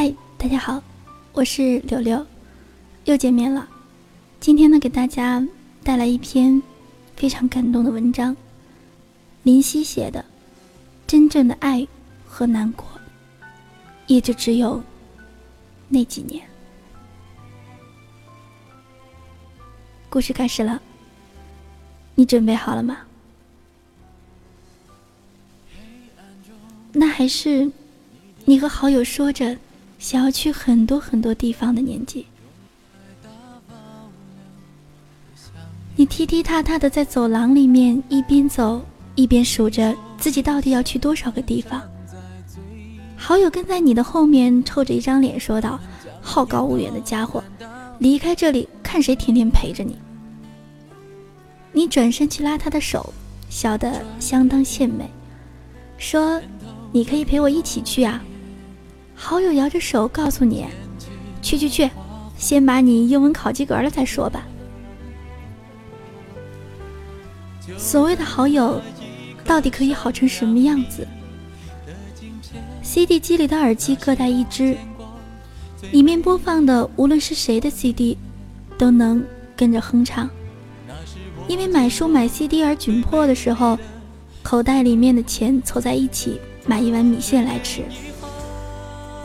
嗨，大家好，我是柳柳，又见面了。今天呢，给大家带来一篇非常感动的文章，林夕写的《真正的爱和难过》，也就只有那几年。故事开始了，你准备好了吗？那还是你和好友说着。想要去很多很多地方的年纪，你踢踢踏踏的在走廊里面一边走一边数着自己到底要去多少个地方。好友跟在你的后面，臭着一张脸说道：“好高骛远的家伙，离开这里看谁天天陪着你。”你转身去拉他的手，笑得相当献媚，说：“你可以陪我一起去啊。”好友摇着手告诉你：“去去去，先把你英文考及格了再说吧。”所谓的好友，到底可以好成什么样子？CD 机里的耳机各带一只，里面播放的无论是谁的 CD，都能跟着哼唱。因为买书买 CD 而窘迫的时候，口袋里面的钱凑在一起买一碗米线来吃。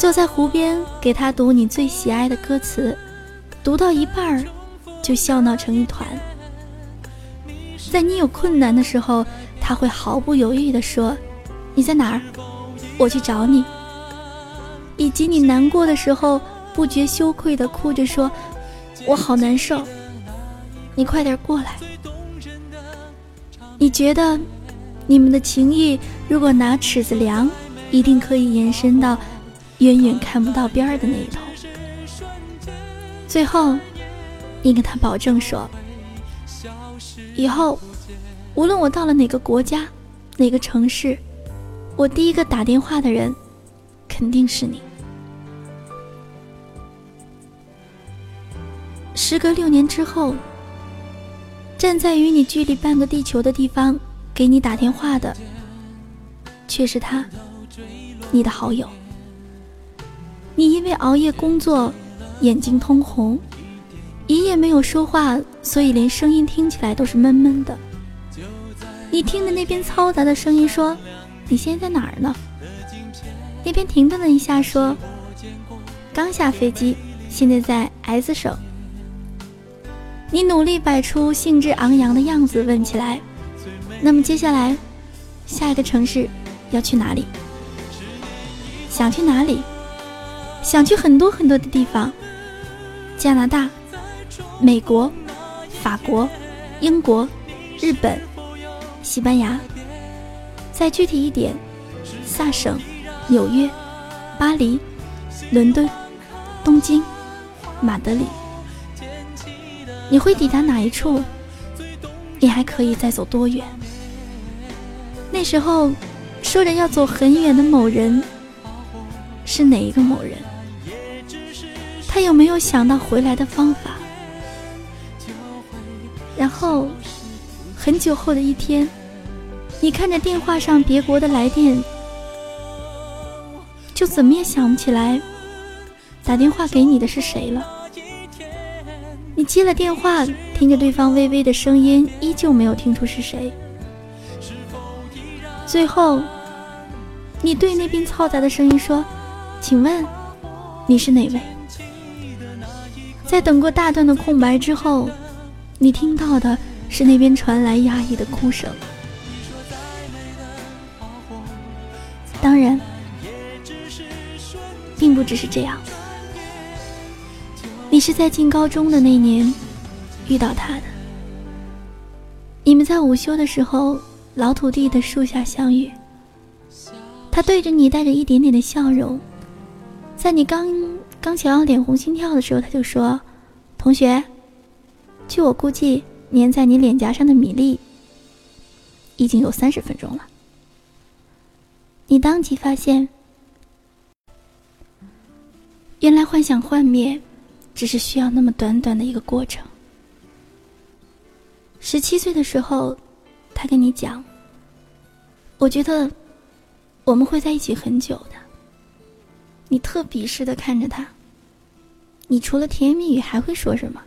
坐在湖边给他读你最喜爱的歌词，读到一半儿就笑闹成一团。在你有困难的时候，他会毫不犹豫地说：“你在哪儿？我去找你。”以及你难过的时候，不觉羞愧地哭着说：“我好难受，你快点过来。”你觉得你们的情谊如果拿尺子量，一定可以延伸到。远远看不到边儿的那一头。最后，你跟他保证说：“以后，无论我到了哪个国家、哪个城市，我第一个打电话的人，肯定是你。”时隔六年之后，站在与你距离半个地球的地方给你打电话的，却是他，你的好友。你因为熬夜工作，眼睛通红，一夜没有说话，所以连声音听起来都是闷闷的。你听着那边嘈杂的声音，说：“你现在在哪儿呢？”那边停顿了一下，说：“刚下飞机，现在在 S 省。”你努力摆出兴致昂扬的样子，问起来：“那么接下来，下一个城市要去哪里？想去哪里？”想去很多很多的地方，加拿大、美国、法国、英国、日本、西班牙。再具体一点，萨省、纽约、巴黎、伦敦、东京、马德里。你会抵达哪一处？你还可以再走多远？那时候说着要走很远的某人，是哪一个某人？他有没有想到回来的方法？然后，很久后的一天，你看着电话上别国的来电，就怎么也想不起来打电话给你的是谁了。你接了电话，听着对方微微的声音，依旧没有听出是谁。最后，你对那边嘈杂的声音说：“请问，你是哪位？”在等过大段的空白之后，你听到的是那边传来压抑的哭声。当然，并不只是这样。你是在进高中的那年遇到他的，你们在午休的时候，老土地的树下相遇。他对着你带着一点点的笑容，在你刚。刚想要脸红心跳的时候，他就说：“同学，据我估计，粘在你脸颊上的米粒已经有三十分钟了。”你当即发现，原来幻想幻灭，只是需要那么短短的一个过程。十七岁的时候，他跟你讲：“我觉得我们会在一起很久。”你特鄙视的看着他。你除了甜言蜜语还会说什么？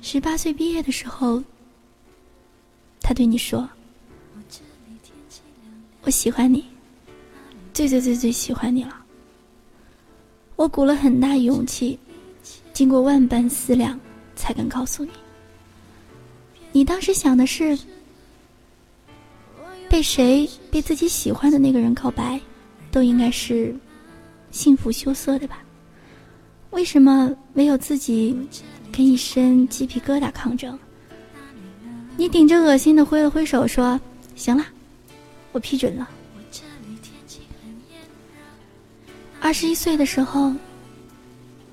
十八岁毕业的时候，他对你说：“我喜欢你，最最最最喜欢你了。”我鼓了很大勇气，经过万般思量，才敢告诉你。你当时想的是，被谁被自己喜欢的那个人告白，都应该是幸福羞涩的吧？为什么唯有自己？跟一身鸡皮疙瘩抗争，你顶着恶心的挥了挥手说：“行了，我批准了。”二十一岁的时候，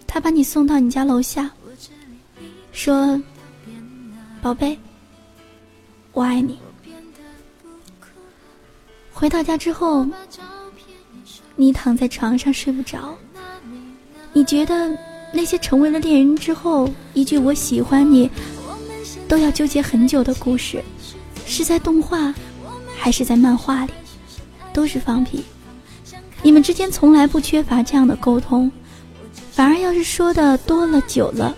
他把你送到你家楼下，说：“宝贝，我爱你。”回到家之后，你躺在床上睡不着，你觉得？那些成为了恋人之后，一句“我喜欢你”，都要纠结很久的故事，是在动画，还是在漫画里，都是放屁。你们之间从来不缺乏这样的沟通，反而要是说的多了、久了，“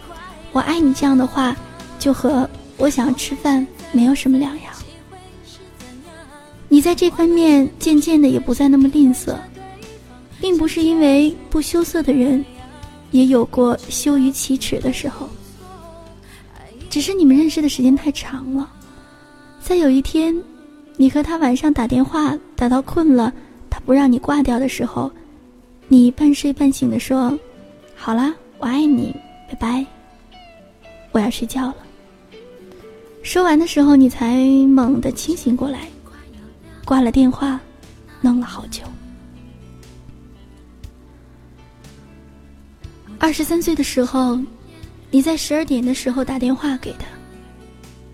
我爱你”这样的话，就和我想吃饭没有什么两样。你在这方面渐渐的也不再那么吝啬，并不是因为不羞涩的人。也有过羞于启齿的时候，只是你们认识的时间太长了。在有一天，你和他晚上打电话打到困了，他不让你挂掉的时候，你半睡半醒的说：“好啦，我爱你，拜拜，我要睡觉了。”说完的时候，你才猛地清醒过来，挂了电话，弄了好久。二十三岁的时候，你在十二点的时候打电话给他，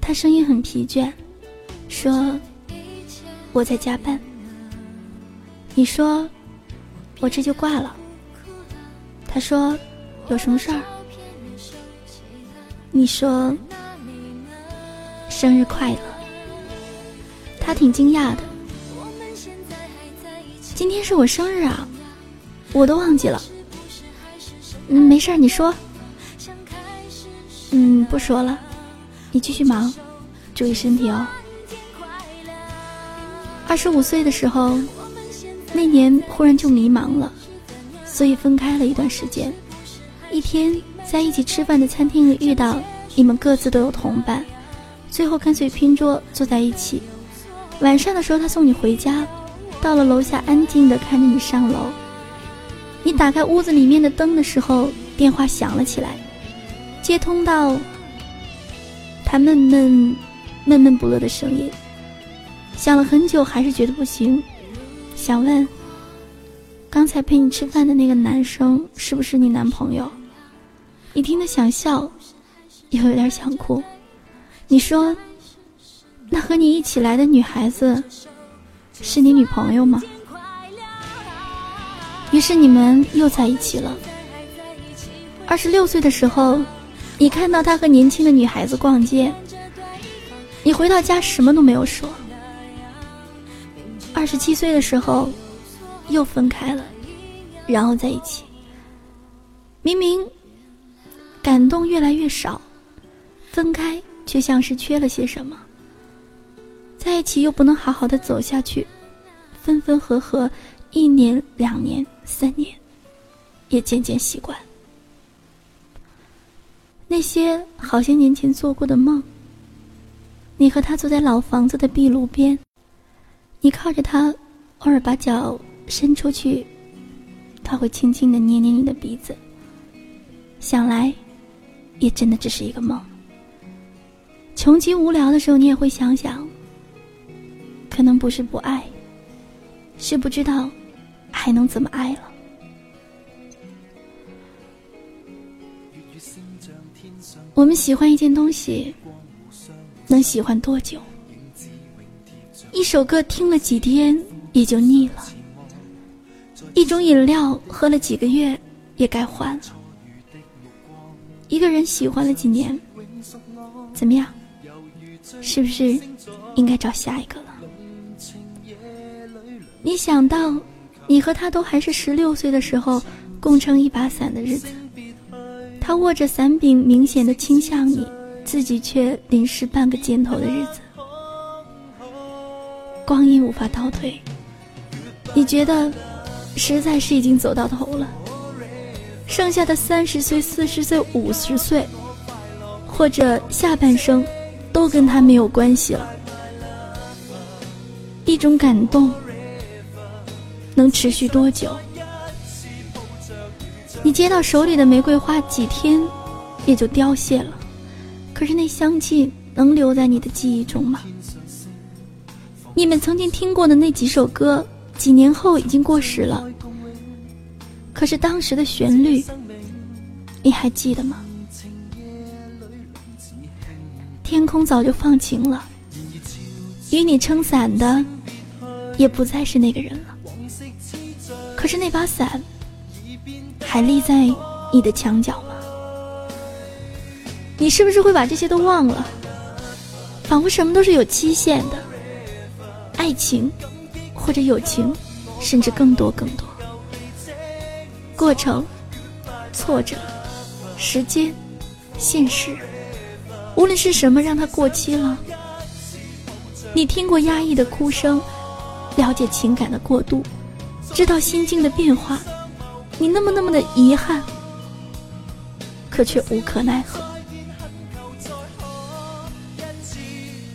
他声音很疲倦，说：“我在加班。”你说：“我这就挂了。”他说：“有什么事儿？”你说：“生日快乐。”他挺惊讶的：“今天是我生日啊，我都忘记了。”嗯，没事儿，你说。嗯，不说了，你继续忙，注意身体哦。二十五岁的时候，那年忽然就迷茫了，所以分开了一段时间。一天在一起吃饭的餐厅里遇到，你们各自都有同伴，最后干脆拼桌坐在一起。晚上的时候他送你回家，到了楼下安静的看着你上楼。你打开屋子里面的灯的时候，电话响了起来，接通到他闷闷、闷闷不乐的声音，想了很久，还是觉得不行，想问：刚才陪你吃饭的那个男生是不是你男朋友？你听得想笑，又有点想哭。你说：那和你一起来的女孩子是你女朋友吗？于是你们又在一起了。二十六岁的时候，你看到他和年轻的女孩子逛街，你回到家什么都没有说。二十七岁的时候，又分开了，然后在一起。明明感动越来越少，分开却像是缺了些什么。在一起又不能好好的走下去，分分合合，一年两年。三年，也渐渐习惯那些好些年前做过的梦。你和他坐在老房子的壁炉边，你靠着他，偶尔把脚伸出去，他会轻轻的捏捏你的鼻子。想来，也真的只是一个梦。穷极无聊的时候，你也会想想，可能不是不爱，是不知道。还能怎么爱了？我们喜欢一件东西，能喜欢多久？一首歌听了几天也就腻了，一种饮料喝了几个月也该换了，一个人喜欢了几年，怎么样？是不是应该找下一个了？你想到？你和他都还是十六岁的时候，共撑一把伞的日子。他握着伞柄，明显的倾向你，自己却淋湿半个肩头的日子。光阴无法倒退，你觉得，实在是已经走到头了。剩下的三十岁、四十岁、五十岁，或者下半生，都跟他没有关系了。一种感动，能持续多久？你接到手里的玫瑰花，几天也就凋谢了。可是那香气能留在你的记忆中吗？你们曾经听过的那几首歌，几年后已经过时了。可是当时的旋律，你还记得吗？天空早就放晴了，与你撑伞的，也不再是那个人了。可是那把伞。还立在你的墙角吗？你是不是会把这些都忘了？仿佛什么都是有期限的，爱情，或者友情，甚至更多更多。过程、挫折、时间、现实，无论是什么让它过期了。你听过压抑的哭声，了解情感的过度，知道心境的变化。你那么那么的遗憾，可却无可奈何。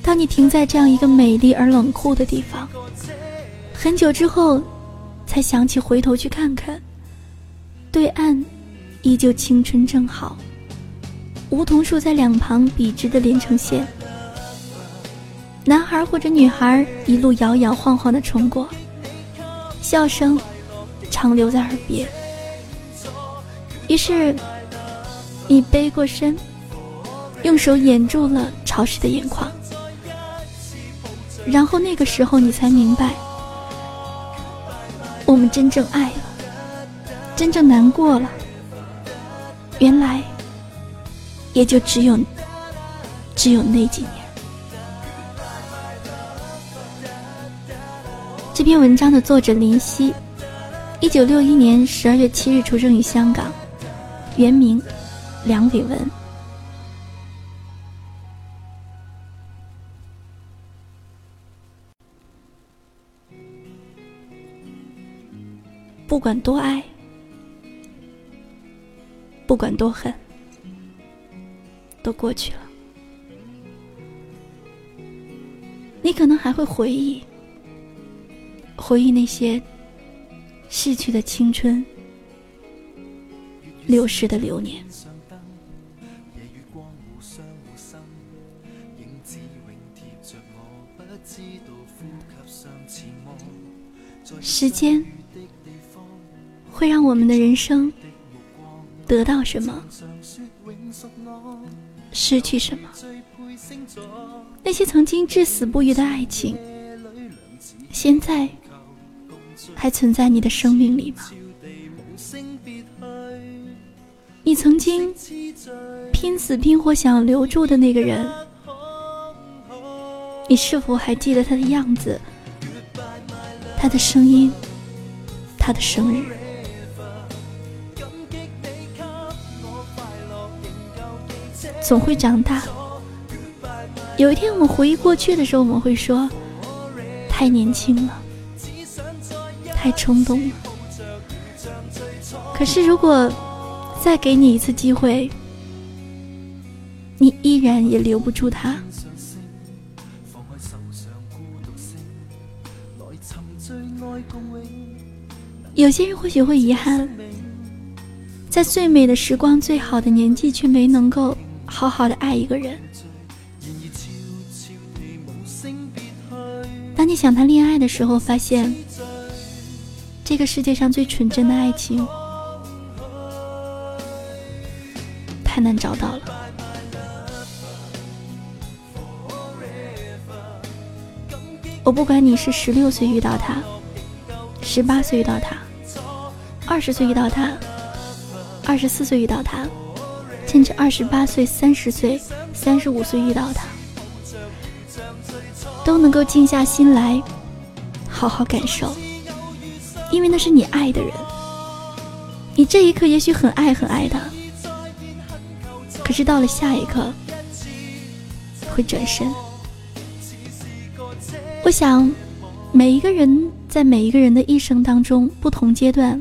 当你停在这样一个美丽而冷酷的地方，很久之后，才想起回头去看看，对岸依旧青春正好，梧桐树在两旁笔直的连成线，男孩或者女孩一路摇摇晃晃的冲过，笑声常留在耳边。于是，你背过身，用手掩住了潮湿的眼眶。然后那个时候，你才明白，我们真正爱了，真正难过了，原来也就只有，只有那几年。这篇文章的作者林夕，一九六一年十二月七日出生于香港。原名梁伟文。不管多爱，不管多恨，都过去了。你可能还会回忆，回忆那些逝去的青春。流逝的流年，时间会让我们的人生得到什么，失去什么？那些曾经至死不渝的爱情，现在还存在你的生命里吗？你曾经拼死拼活想要留住的那个人，你是否还记得他的样子、他的声音、他的生日？总会长大。有一天我们回忆过去的时候，我们会说：太年轻了，太冲动了。可是如果……再给你一次机会，你依然也留不住他。有些人或许会遗憾，在最美的时光、最好的年纪，却没能够好好的爱一个人。当你想谈恋爱的时候，发现这个世界上最纯真的爱情。太难找到了。我不管你是十六岁遇到他，十八岁遇到他，二十岁遇到他，二十四岁遇到他，甚至二十八岁、三十岁、三十五岁遇到他，都能够静下心来，好好感受，因为那是你爱的人。你这一刻也许很爱很爱他，可是到了下一刻会转身。我想，每一个人在每一个人的一生当中，不同阶段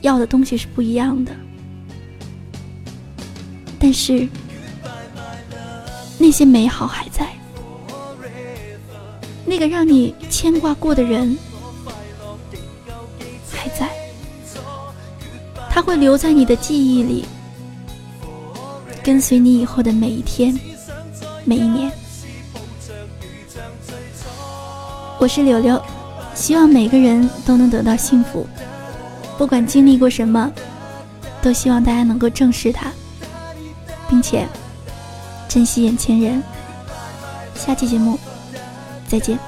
要的东西是不一样的。但是，那些美好还在，那个让你牵挂过的人他会留在你的记忆里，跟随你以后的每一天、每一年。我是柳柳，希望每个人都能得到幸福，不管经历过什么，都希望大家能够正视它。并且珍惜眼前人。下期节目再见。